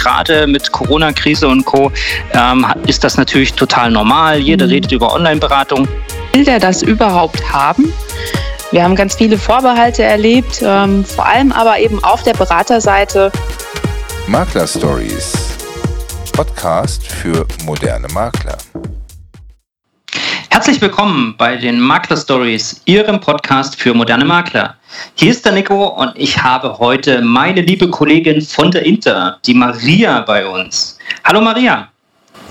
gerade mit Corona-Krise und Co. Ähm, ist das natürlich total normal. Jeder mhm. redet über Online-Beratung. Will der das überhaupt haben? Wir haben ganz viele Vorbehalte erlebt, ähm, vor allem aber eben auf der Beraterseite. Makler Stories, Podcast für moderne Makler. Herzlich willkommen bei den Makler Stories, Ihrem Podcast für moderne Makler. Hier ist der Nico und ich habe heute meine liebe Kollegin von der Inter, die Maria, bei uns. Hallo Maria.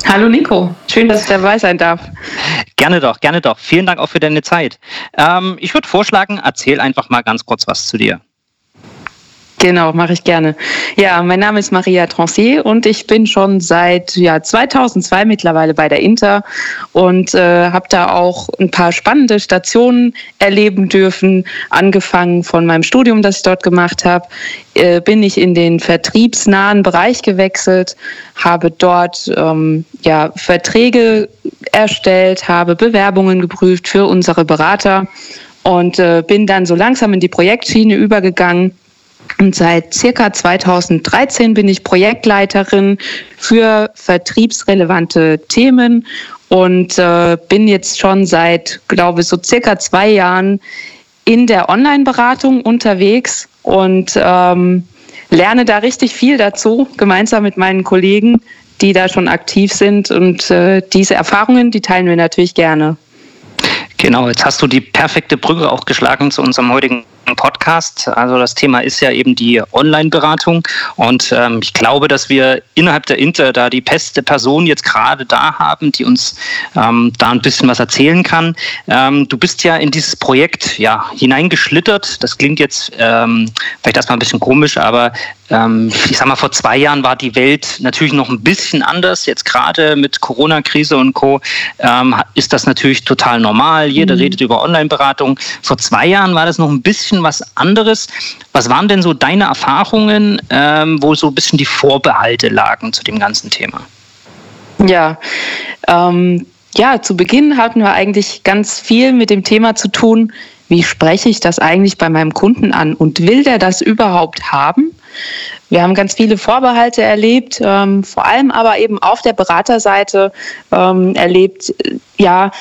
Hallo Nico, schön, dass ich dabei sein darf. Gerne doch, gerne doch. Vielen Dank auch für deine Zeit. Ähm, ich würde vorschlagen, erzähl einfach mal ganz kurz was zu dir. Genau, mache ich gerne. Ja, mein Name ist Maria Trancier und ich bin schon seit ja, 2002 mittlerweile bei der Inter und äh, habe da auch ein paar spannende Stationen erleben dürfen. Angefangen von meinem Studium, das ich dort gemacht habe, äh, bin ich in den vertriebsnahen Bereich gewechselt, habe dort ähm, ja, Verträge erstellt, habe Bewerbungen geprüft für unsere Berater und äh, bin dann so langsam in die Projektschiene übergegangen und seit circa 2013 bin ich Projektleiterin für vertriebsrelevante Themen und äh, bin jetzt schon seit, glaube ich, so circa zwei Jahren in der Online-Beratung unterwegs und ähm, lerne da richtig viel dazu, gemeinsam mit meinen Kollegen, die da schon aktiv sind. Und äh, diese Erfahrungen, die teilen wir natürlich gerne. Genau, jetzt hast du die perfekte Brücke auch geschlagen zu unserem heutigen Podcast. Also das Thema ist ja eben die Online-Beratung und ähm, ich glaube, dass wir innerhalb der Inter da die beste Person jetzt gerade da haben, die uns ähm, da ein bisschen was erzählen kann. Ähm, du bist ja in dieses Projekt ja hineingeschlittert. Das klingt jetzt ähm, vielleicht erstmal ein bisschen komisch, aber ähm, ich sag mal, vor zwei Jahren war die Welt natürlich noch ein bisschen anders. Jetzt gerade mit Corona-Krise und Co. Ähm, ist das natürlich total normal. Jeder mhm. redet über Online-Beratung. Vor zwei Jahren war das noch ein bisschen was anderes. Was waren denn so deine Erfahrungen, ähm, wo so ein bisschen die Vorbehalte lagen zu dem ganzen Thema? Ja, ähm, ja, zu Beginn hatten wir eigentlich ganz viel mit dem Thema zu tun, wie spreche ich das eigentlich bei meinem Kunden an und will der das überhaupt haben? Wir haben ganz viele Vorbehalte erlebt, ähm, vor allem aber eben auf der Beraterseite ähm, erlebt, äh, ja,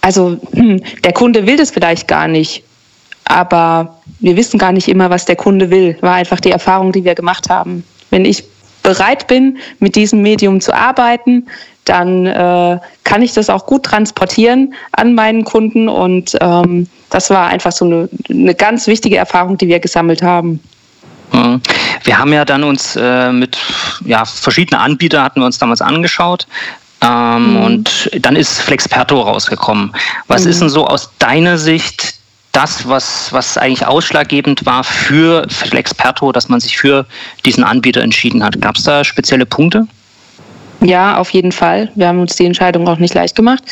also hm, der Kunde will das vielleicht gar nicht, aber wir wissen gar nicht immer, was der Kunde will. War einfach die Erfahrung, die wir gemacht haben. Wenn ich bereit bin, mit diesem Medium zu arbeiten, dann äh, kann ich das auch gut transportieren an meinen Kunden. Und ähm, das war einfach so eine, eine ganz wichtige Erfahrung, die wir gesammelt haben. Mhm. Wir haben ja dann uns äh, mit ja, verschiedenen Anbietern hatten wir uns damals angeschaut. Ähm, mhm. Und dann ist Flexperto rausgekommen. Was mhm. ist denn so aus deiner Sicht das, was, was eigentlich ausschlaggebend war für Flexperto, dass man sich für diesen Anbieter entschieden hat? Gab es da spezielle Punkte? Ja, auf jeden Fall. Wir haben uns die Entscheidung auch nicht leicht gemacht.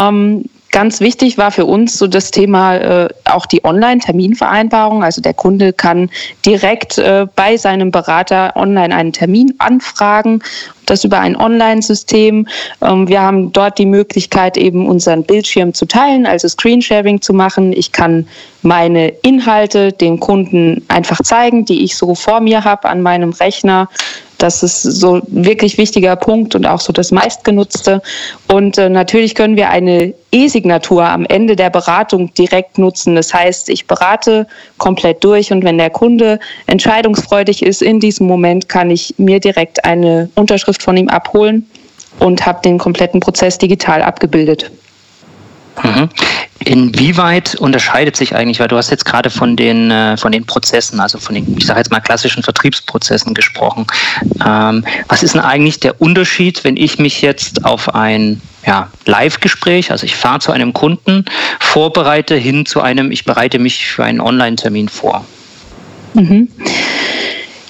Ähm, Ganz wichtig war für uns so das Thema äh, auch die Online-Terminvereinbarung. Also der Kunde kann direkt äh, bei seinem Berater online einen Termin anfragen, das über ein Online-System. Ähm, wir haben dort die Möglichkeit, eben unseren Bildschirm zu teilen, also Screensharing zu machen. Ich kann meine Inhalte den Kunden einfach zeigen, die ich so vor mir habe an meinem Rechner. Das ist so wirklich wichtiger Punkt und auch so das meistgenutzte. Und äh, natürlich können wir eine E-Signatur am Ende der Beratung direkt nutzen. Das heißt, ich berate komplett durch und wenn der Kunde entscheidungsfreudig ist in diesem Moment, kann ich mir direkt eine Unterschrift von ihm abholen und habe den kompletten Prozess digital abgebildet. Mhm. Inwieweit unterscheidet sich eigentlich, weil du hast jetzt gerade von den, äh, von den Prozessen, also von den, ich sage jetzt mal klassischen Vertriebsprozessen gesprochen. Ähm, was ist denn eigentlich der Unterschied, wenn ich mich jetzt auf ein ja, Live-Gespräch, also ich fahre zu einem Kunden, vorbereite hin zu einem, ich bereite mich für einen Online-Termin vor? Mhm.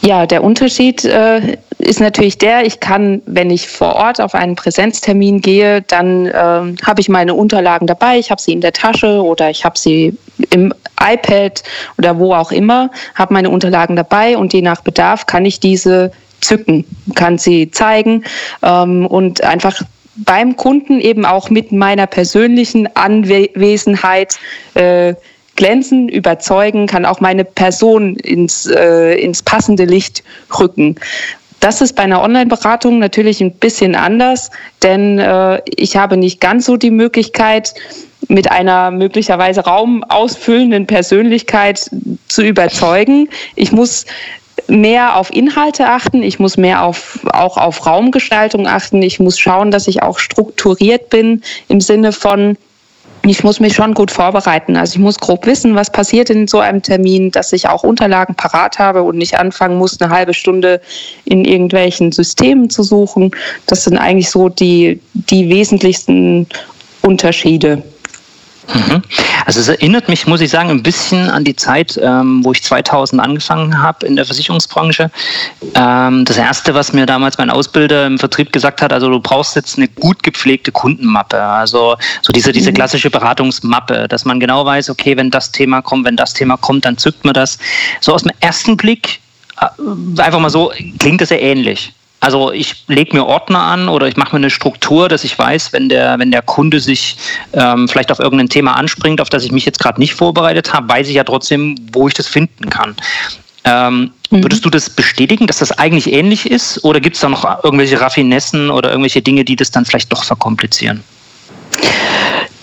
Ja, der Unterschied äh, ist natürlich der, ich kann, wenn ich vor Ort auf einen Präsenztermin gehe, dann äh, habe ich meine Unterlagen dabei, ich habe sie in der Tasche oder ich habe sie im iPad oder wo auch immer, habe meine Unterlagen dabei und je nach Bedarf kann ich diese zücken, kann sie zeigen ähm, und einfach beim Kunden eben auch mit meiner persönlichen Anwesenheit äh, glänzen, überzeugen, kann auch meine Person ins, äh, ins passende Licht rücken. Das ist bei einer Online-Beratung natürlich ein bisschen anders, denn äh, ich habe nicht ganz so die Möglichkeit, mit einer möglicherweise raumausfüllenden Persönlichkeit zu überzeugen. Ich muss mehr auf Inhalte achten, ich muss mehr auf, auch auf Raumgestaltung achten, ich muss schauen, dass ich auch strukturiert bin im Sinne von, ich muss mich schon gut vorbereiten. Also ich muss grob wissen, was passiert in so einem Termin, dass ich auch Unterlagen parat habe und nicht anfangen muss, eine halbe Stunde in irgendwelchen Systemen zu suchen. Das sind eigentlich so die, die wesentlichsten Unterschiede. Mhm. Also es erinnert mich, muss ich sagen, ein bisschen an die Zeit, ähm, wo ich 2000 angefangen habe in der Versicherungsbranche. Ähm, das Erste, was mir damals mein Ausbilder im Vertrieb gesagt hat, also du brauchst jetzt eine gut gepflegte Kundenmappe. Also so diese, diese mhm. klassische Beratungsmappe, dass man genau weiß, okay, wenn das Thema kommt, wenn das Thema kommt, dann zückt man das. So aus dem ersten Blick, äh, einfach mal so, klingt das sehr ähnlich. Also ich lege mir Ordner an oder ich mache mir eine Struktur, dass ich weiß, wenn der, wenn der Kunde sich ähm, vielleicht auf irgendein Thema anspringt, auf das ich mich jetzt gerade nicht vorbereitet habe, weiß ich ja trotzdem, wo ich das finden kann. Ähm, mhm. Würdest du das bestätigen, dass das eigentlich ähnlich ist? Oder gibt es da noch irgendwelche Raffinessen oder irgendwelche Dinge, die das dann vielleicht doch verkomplizieren?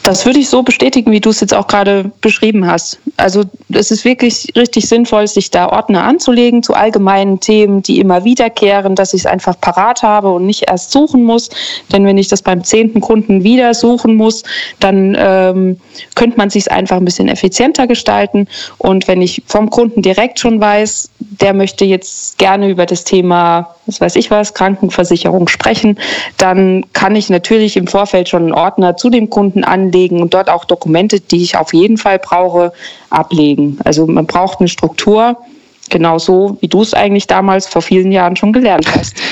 Das würde ich so bestätigen, wie du es jetzt auch gerade beschrieben hast. Also es ist wirklich richtig sinnvoll, sich da Ordner anzulegen zu allgemeinen Themen, die immer wiederkehren, dass ich es einfach parat habe und nicht erst suchen muss. Denn wenn ich das beim zehnten Kunden wieder suchen muss, dann ähm, könnte man sich es einfach ein bisschen effizienter gestalten. Und wenn ich vom Kunden direkt schon weiß, der möchte jetzt gerne über das Thema, was weiß ich was, Krankenversicherung sprechen, dann kann ich natürlich im Vorfeld schon einen Ordner zu dem Kunden anlegen und dort auch Dokumente, die ich auf jeden Fall brauche, ablegen. Also man braucht eine Struktur, genauso wie du es eigentlich damals vor vielen Jahren schon gelernt hast.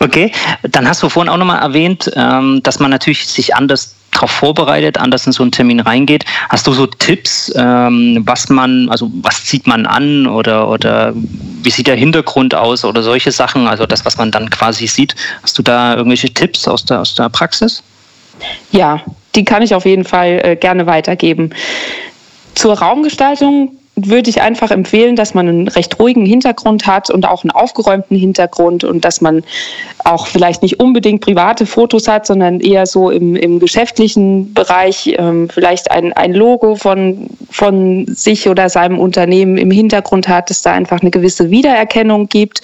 Okay, dann hast du vorhin auch nochmal erwähnt, ähm, dass man natürlich sich anders darauf vorbereitet, anders in so einen Termin reingeht. Hast du so Tipps, ähm, was man, also was zieht man an oder, oder wie sieht der Hintergrund aus oder solche Sachen, also das, was man dann quasi sieht. Hast du da irgendwelche Tipps aus der, aus der Praxis? Ja, die kann ich auf jeden Fall äh, gerne weitergeben. Zur Raumgestaltung würde ich einfach empfehlen, dass man einen recht ruhigen Hintergrund hat und auch einen aufgeräumten Hintergrund und dass man auch vielleicht nicht unbedingt private Fotos hat, sondern eher so im, im geschäftlichen Bereich ähm, vielleicht ein, ein Logo von, von sich oder seinem Unternehmen im Hintergrund hat, dass da einfach eine gewisse Wiedererkennung gibt.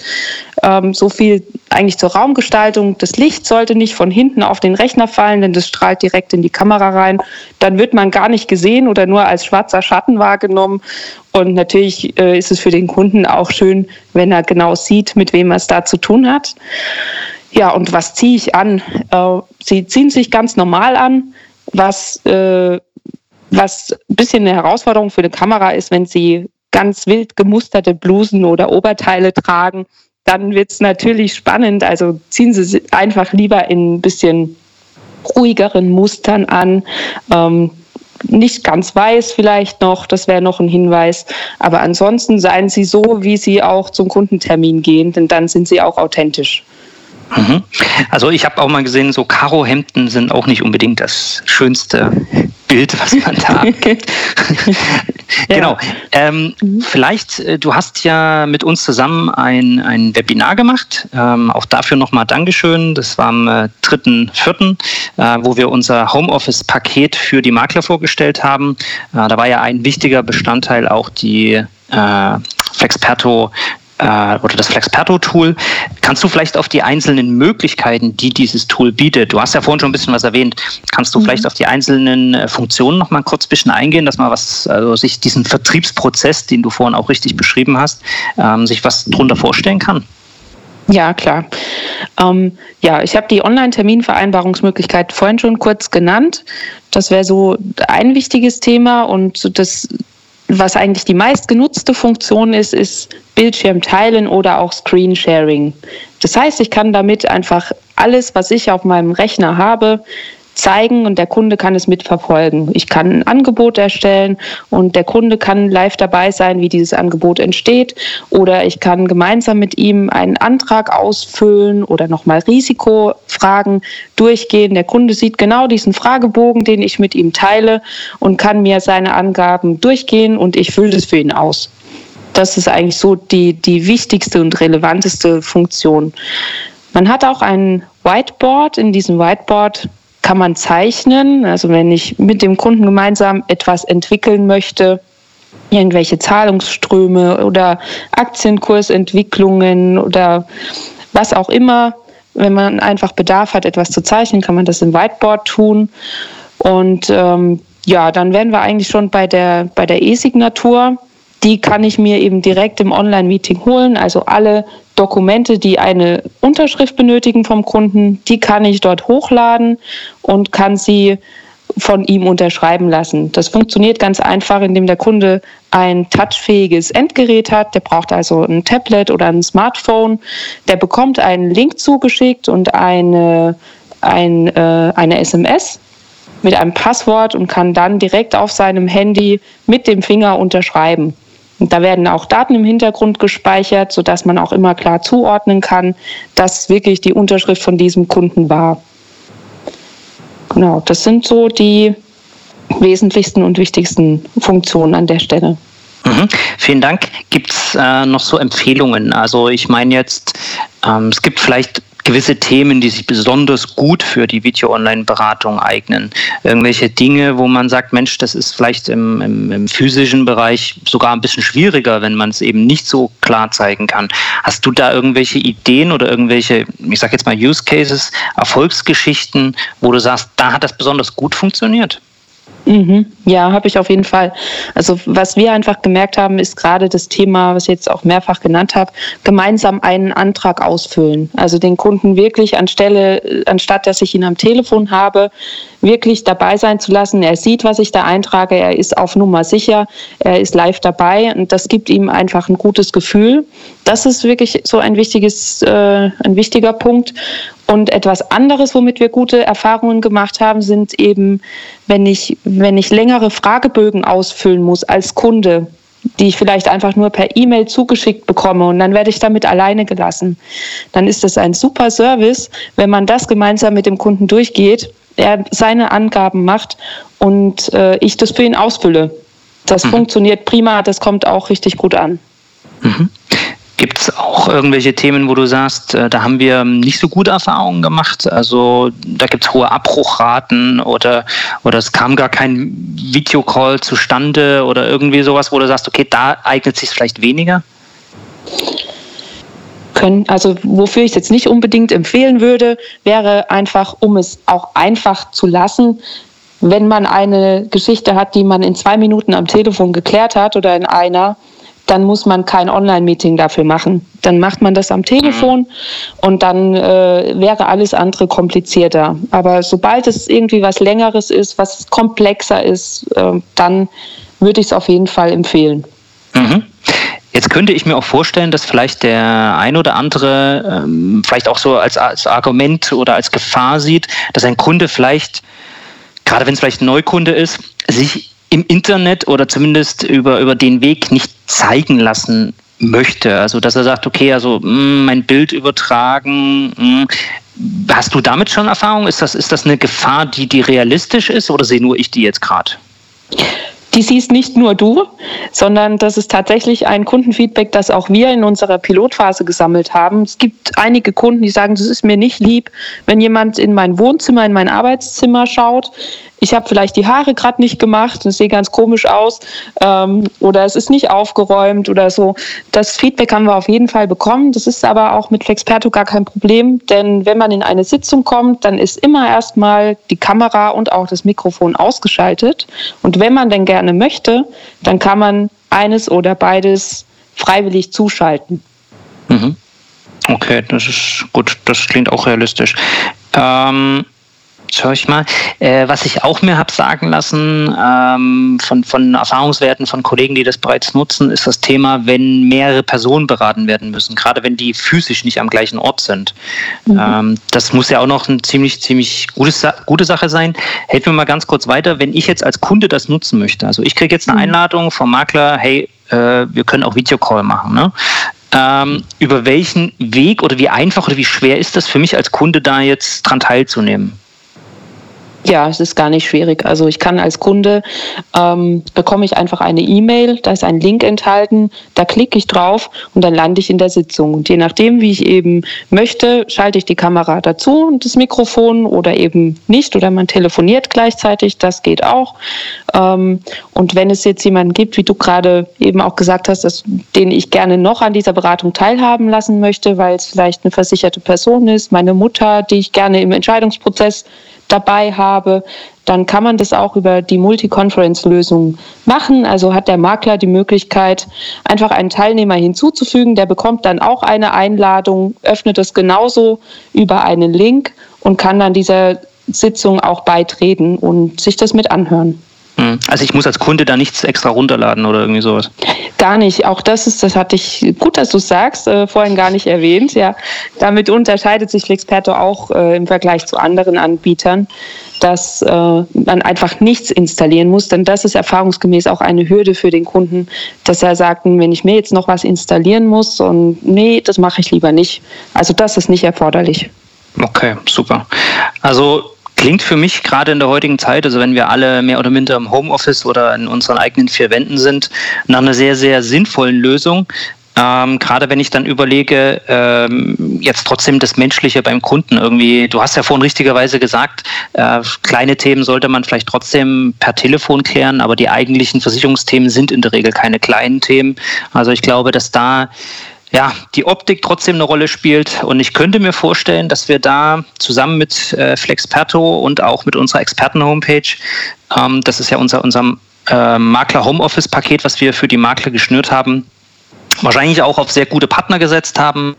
Ähm, so viel eigentlich zur Raumgestaltung. Das Licht sollte nicht von hinten auf den Rechner fallen, denn das strahlt direkt in die Kamera rein. Dann wird man gar nicht gesehen oder nur als schwarzer Schatten wahrgenommen. Und natürlich äh, ist es für den Kunden auch schön, wenn er genau sieht, mit wem er es da zu tun hat. Ja, und was ziehe ich an? Äh, sie ziehen sich ganz normal an, was, äh, was ein bisschen eine Herausforderung für eine Kamera ist, wenn sie ganz wild gemusterte Blusen oder Oberteile tragen. Dann wird es natürlich spannend. Also ziehen Sie einfach lieber in ein bisschen ruhigeren Mustern an. Ähm, nicht ganz weiß vielleicht noch, das wäre noch ein Hinweis. Aber ansonsten seien Sie so, wie Sie auch zum Kundentermin gehen, denn dann sind Sie auch authentisch. Mhm. Also ich habe auch mal gesehen, so Karohemden sind auch nicht unbedingt das schönste Bild, was man da abgibt. genau. Ähm, mhm. Vielleicht, äh, du hast ja mit uns zusammen ein, ein Webinar gemacht. Ähm, auch dafür nochmal Dankeschön. Das war am äh, 3.4., äh, wo wir unser Homeoffice-Paket für die Makler vorgestellt haben. Äh, da war ja ein wichtiger Bestandteil auch die äh, Flexperto äh, oder das Flexperto-Tool. Kannst du vielleicht auf die einzelnen Möglichkeiten, die dieses Tool bietet, du hast ja vorhin schon ein bisschen was erwähnt, kannst du mhm. vielleicht auf die einzelnen äh, Funktionen noch mal kurz ein bisschen eingehen, dass man was, also sich diesen Vertriebsprozess, den du vorhin auch richtig beschrieben hast, ähm, sich was drunter vorstellen kann? Ja, klar. Ähm, ja, ich habe die Online-Terminvereinbarungsmöglichkeit vorhin schon kurz genannt. Das wäre so ein wichtiges Thema und das was eigentlich die meistgenutzte Funktion ist, ist Bildschirm teilen oder auch Screen Sharing. Das heißt, ich kann damit einfach alles, was ich auf meinem Rechner habe, zeigen und der Kunde kann es mitverfolgen. Ich kann ein Angebot erstellen und der Kunde kann live dabei sein, wie dieses Angebot entsteht. Oder ich kann gemeinsam mit ihm einen Antrag ausfüllen oder nochmal Risikofragen durchgehen. Der Kunde sieht genau diesen Fragebogen, den ich mit ihm teile und kann mir seine Angaben durchgehen und ich fülle das für ihn aus. Das ist eigentlich so die, die wichtigste und relevanteste Funktion. Man hat auch ein Whiteboard. In diesem Whiteboard kann man zeichnen. Also wenn ich mit dem Kunden gemeinsam etwas entwickeln möchte, irgendwelche Zahlungsströme oder Aktienkursentwicklungen oder was auch immer. Wenn man einfach Bedarf hat, etwas zu zeichnen, kann man das im Whiteboard tun. Und ähm, ja, dann wären wir eigentlich schon bei der, bei der E-Signatur. Die kann ich mir eben direkt im Online-Meeting holen. Also alle Dokumente, die eine Unterschrift benötigen vom Kunden, die kann ich dort hochladen und kann sie von ihm unterschreiben lassen. Das funktioniert ganz einfach, indem der Kunde ein touchfähiges Endgerät hat. Der braucht also ein Tablet oder ein Smartphone. Der bekommt einen Link zugeschickt und eine, ein, äh, eine SMS mit einem Passwort und kann dann direkt auf seinem Handy mit dem Finger unterschreiben. Und da werden auch Daten im Hintergrund gespeichert, sodass man auch immer klar zuordnen kann, dass wirklich die Unterschrift von diesem Kunden war. Genau, das sind so die wesentlichsten und wichtigsten Funktionen an der Stelle. Mhm. Vielen Dank. Gibt es äh, noch so Empfehlungen? Also ich meine jetzt, ähm, es gibt vielleicht gewisse Themen, die sich besonders gut für die Video-Online-Beratung eignen. Irgendwelche Dinge, wo man sagt, Mensch, das ist vielleicht im, im, im physischen Bereich sogar ein bisschen schwieriger, wenn man es eben nicht so klar zeigen kann. Hast du da irgendwelche Ideen oder irgendwelche, ich sage jetzt mal Use Cases, Erfolgsgeschichten, wo du sagst, da hat das besonders gut funktioniert? Mhm. Ja, habe ich auf jeden Fall. Also was wir einfach gemerkt haben, ist gerade das Thema, was ich jetzt auch mehrfach genannt habe, gemeinsam einen Antrag ausfüllen. Also den Kunden wirklich anstelle, anstatt dass ich ihn am Telefon habe, wirklich dabei sein zu lassen. Er sieht, was ich da eintrage, er ist auf Nummer sicher, er ist live dabei und das gibt ihm einfach ein gutes Gefühl. Das ist wirklich so ein wichtiges, äh, ein wichtiger Punkt. Und etwas anderes, womit wir gute Erfahrungen gemacht haben, sind eben, wenn ich, wenn ich längere Fragebögen ausfüllen muss als Kunde, die ich vielleicht einfach nur per E-Mail zugeschickt bekomme und dann werde ich damit alleine gelassen. Dann ist das ein super Service, wenn man das gemeinsam mit dem Kunden durchgeht, er seine Angaben macht und äh, ich das für ihn ausfülle. Das mhm. funktioniert prima, das kommt auch richtig gut an. Mhm. Gibt es auch irgendwelche Themen, wo du sagst, äh, da haben wir nicht so gute Erfahrungen gemacht? Also da gibt es hohe Abbruchraten oder, oder es kam gar kein Videocall zustande oder irgendwie sowas, wo du sagst, okay, da eignet sich vielleicht weniger? Können, also wofür ich es jetzt nicht unbedingt empfehlen würde, wäre einfach, um es auch einfach zu lassen, wenn man eine Geschichte hat, die man in zwei Minuten am Telefon geklärt hat oder in einer, dann muss man kein Online-Meeting dafür machen. Dann macht man das am Telefon und dann äh, wäre alles andere komplizierter. Aber sobald es irgendwie was Längeres ist, was komplexer ist, äh, dann würde ich es auf jeden Fall empfehlen. Mhm. Jetzt könnte ich mir auch vorstellen, dass vielleicht der ein oder andere ähm, vielleicht auch so als, als Argument oder als Gefahr sieht, dass ein Kunde vielleicht, gerade wenn es vielleicht ein Neukunde ist, sich im Internet oder zumindest über, über den Weg nicht zeigen lassen möchte. Also dass er sagt, okay, also mh, hm, mein Bild übertragen. Mh. Hm. Hast du damit schon Erfahrung? Ist das, ist das eine Gefahr, die, die realistisch ist oder sehe nur ich die jetzt gerade? die siehst nicht nur du, sondern das ist tatsächlich ein Kundenfeedback, das auch wir in unserer Pilotphase gesammelt haben. Es gibt einige Kunden, die sagen, das ist mir nicht lieb, wenn jemand in mein Wohnzimmer, in mein Arbeitszimmer schaut ich habe vielleicht die Haare gerade nicht gemacht und es ganz komisch aus ähm, oder es ist nicht aufgeräumt oder so. Das Feedback haben wir auf jeden Fall bekommen. Das ist aber auch mit Flexperto gar kein Problem, denn wenn man in eine Sitzung kommt, dann ist immer erstmal die Kamera und auch das Mikrofon ausgeschaltet. Und wenn man denn gerne möchte, dann kann man eines oder beides freiwillig zuschalten. Mhm. Okay, das ist gut, das klingt auch realistisch. Ähm Schau ich mal. Äh, was ich auch mir habe sagen lassen ähm, von, von Erfahrungswerten von Kollegen, die das bereits nutzen, ist das Thema, wenn mehrere Personen beraten werden müssen, gerade wenn die physisch nicht am gleichen Ort sind. Mhm. Ähm, das muss ja auch noch eine ziemlich, ziemlich gute, gute Sache sein. Helfen wir mal ganz kurz weiter, wenn ich jetzt als Kunde das nutzen möchte. Also ich kriege jetzt eine mhm. Einladung vom Makler, hey, äh, wir können auch Videocall machen. Ne? Ähm, über welchen Weg oder wie einfach oder wie schwer ist das für mich als Kunde da jetzt dran teilzunehmen? Ja, es ist gar nicht schwierig. Also ich kann als Kunde, ähm, bekomme ich einfach eine E-Mail, da ist ein Link enthalten, da klicke ich drauf und dann lande ich in der Sitzung. Und je nachdem, wie ich eben möchte, schalte ich die Kamera dazu und das Mikrofon oder eben nicht oder man telefoniert gleichzeitig, das geht auch. Ähm, und wenn es jetzt jemanden gibt, wie du gerade eben auch gesagt hast, dass, den ich gerne noch an dieser Beratung teilhaben lassen möchte, weil es vielleicht eine versicherte Person ist, meine Mutter, die ich gerne im Entscheidungsprozess dabei habe, dann kann man das auch über die Multi-Conference-Lösung machen. Also hat der Makler die Möglichkeit, einfach einen Teilnehmer hinzuzufügen. Der bekommt dann auch eine Einladung, öffnet es genauso über einen Link und kann dann dieser Sitzung auch beitreten und sich das mit anhören. Hm. Also ich muss als Kunde da nichts extra runterladen oder irgendwie sowas. Gar nicht. Auch das ist, das hatte ich, gut, dass du es sagst, äh, vorhin gar nicht erwähnt. Ja, damit unterscheidet sich Flexperto auch äh, im Vergleich zu anderen Anbietern, dass äh, man einfach nichts installieren muss, denn das ist erfahrungsgemäß auch eine Hürde für den Kunden, dass er sagt, wenn ich mir jetzt noch was installieren muss und nee, das mache ich lieber nicht. Also das ist nicht erforderlich. Okay, super. Also Klingt für mich gerade in der heutigen Zeit, also wenn wir alle mehr oder minder im Homeoffice oder in unseren eigenen vier Wänden sind, nach einer sehr, sehr sinnvollen Lösung. Ähm, gerade wenn ich dann überlege, ähm, jetzt trotzdem das Menschliche beim Kunden irgendwie, du hast ja vorhin richtigerweise gesagt, äh, kleine Themen sollte man vielleicht trotzdem per Telefon klären, aber die eigentlichen Versicherungsthemen sind in der Regel keine kleinen Themen. Also ich glaube, dass da ja, die Optik trotzdem eine Rolle spielt. Und ich könnte mir vorstellen, dass wir da zusammen mit äh, Flexperto und auch mit unserer Experten-Homepage, ähm, das ist ja unser, unser äh, Makler-Homeoffice-Paket, was wir für die Makler geschnürt haben, wahrscheinlich auch auf sehr gute Partner gesetzt haben.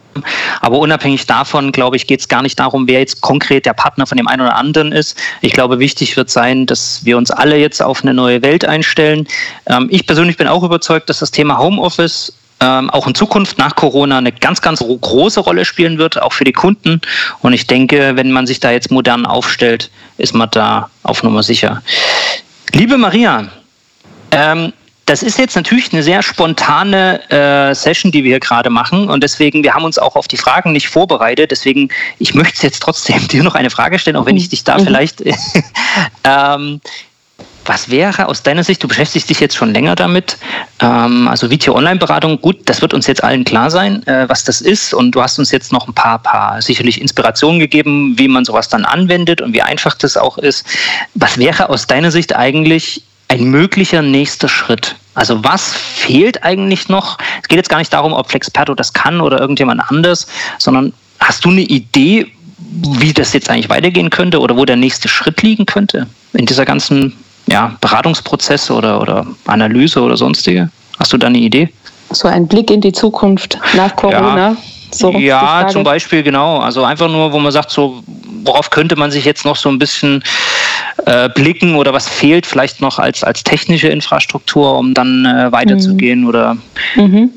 Aber unabhängig davon, glaube ich, geht es gar nicht darum, wer jetzt konkret der Partner von dem einen oder anderen ist. Ich glaube, wichtig wird sein, dass wir uns alle jetzt auf eine neue Welt einstellen. Ähm, ich persönlich bin auch überzeugt, dass das Thema Homeoffice ähm, auch in Zukunft nach Corona eine ganz, ganz große Rolle spielen wird, auch für die Kunden. Und ich denke, wenn man sich da jetzt modern aufstellt, ist man da auf Nummer sicher. Liebe Maria, ähm, das ist jetzt natürlich eine sehr spontane äh, Session, die wir hier gerade machen. Und deswegen, wir haben uns auch auf die Fragen nicht vorbereitet. Deswegen, ich möchte jetzt trotzdem dir noch eine Frage stellen, auch wenn ich dich da mhm. vielleicht ähm, was wäre aus deiner Sicht, du beschäftigst dich jetzt schon länger damit, ähm, also Video-Online-Beratung, gut, das wird uns jetzt allen klar sein, äh, was das ist und du hast uns jetzt noch ein paar, paar sicherlich Inspirationen gegeben, wie man sowas dann anwendet und wie einfach das auch ist. Was wäre aus deiner Sicht eigentlich ein möglicher nächster Schritt? Also was fehlt eigentlich noch? Es geht jetzt gar nicht darum, ob Flexperto das kann oder irgendjemand anders, sondern hast du eine Idee, wie das jetzt eigentlich weitergehen könnte oder wo der nächste Schritt liegen könnte in dieser ganzen ja, Beratungsprozesse oder, oder Analyse oder sonstige? Hast du da eine Idee? So ein Blick in die Zukunft nach Corona. Ja. So ja, zum Beispiel, genau. Also einfach nur, wo man sagt, so, worauf könnte man sich jetzt noch so ein bisschen äh, blicken oder was fehlt vielleicht noch als, als technische Infrastruktur, um dann äh, weiterzugehen mhm. oder mhm.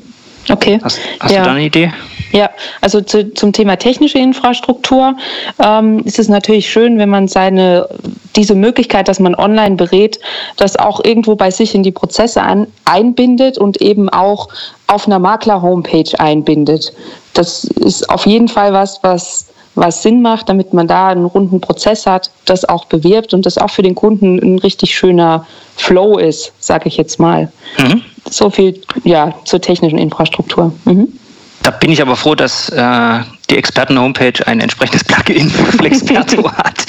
okay. Hast, hast ja. du da eine Idee? Ja, also zu, zum Thema technische Infrastruktur ähm, ist es natürlich schön, wenn man seine diese Möglichkeit, dass man online berät, das auch irgendwo bei sich in die Prozesse an, einbindet und eben auch auf einer Makler-Homepage einbindet. Das ist auf jeden Fall was, was was Sinn macht, damit man da einen runden Prozess hat, das auch bewirbt und das auch für den Kunden ein richtig schöner Flow ist, sage ich jetzt mal. Mhm. So viel ja zur technischen Infrastruktur. Mhm. Da bin ich aber froh, dass äh, die Experten-Homepage ein entsprechendes Plugin für Flexperto hat.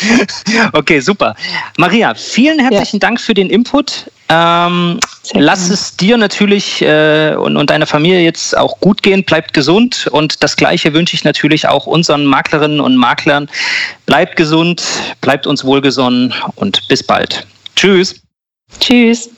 okay, super. Maria, vielen herzlichen ja. Dank für den Input. Ähm, lass es dir natürlich äh, und, und deiner Familie jetzt auch gut gehen. Bleibt gesund. Und das Gleiche wünsche ich natürlich auch unseren Maklerinnen und Maklern. Bleibt gesund, bleibt uns wohlgesonnen und bis bald. Tschüss. Tschüss.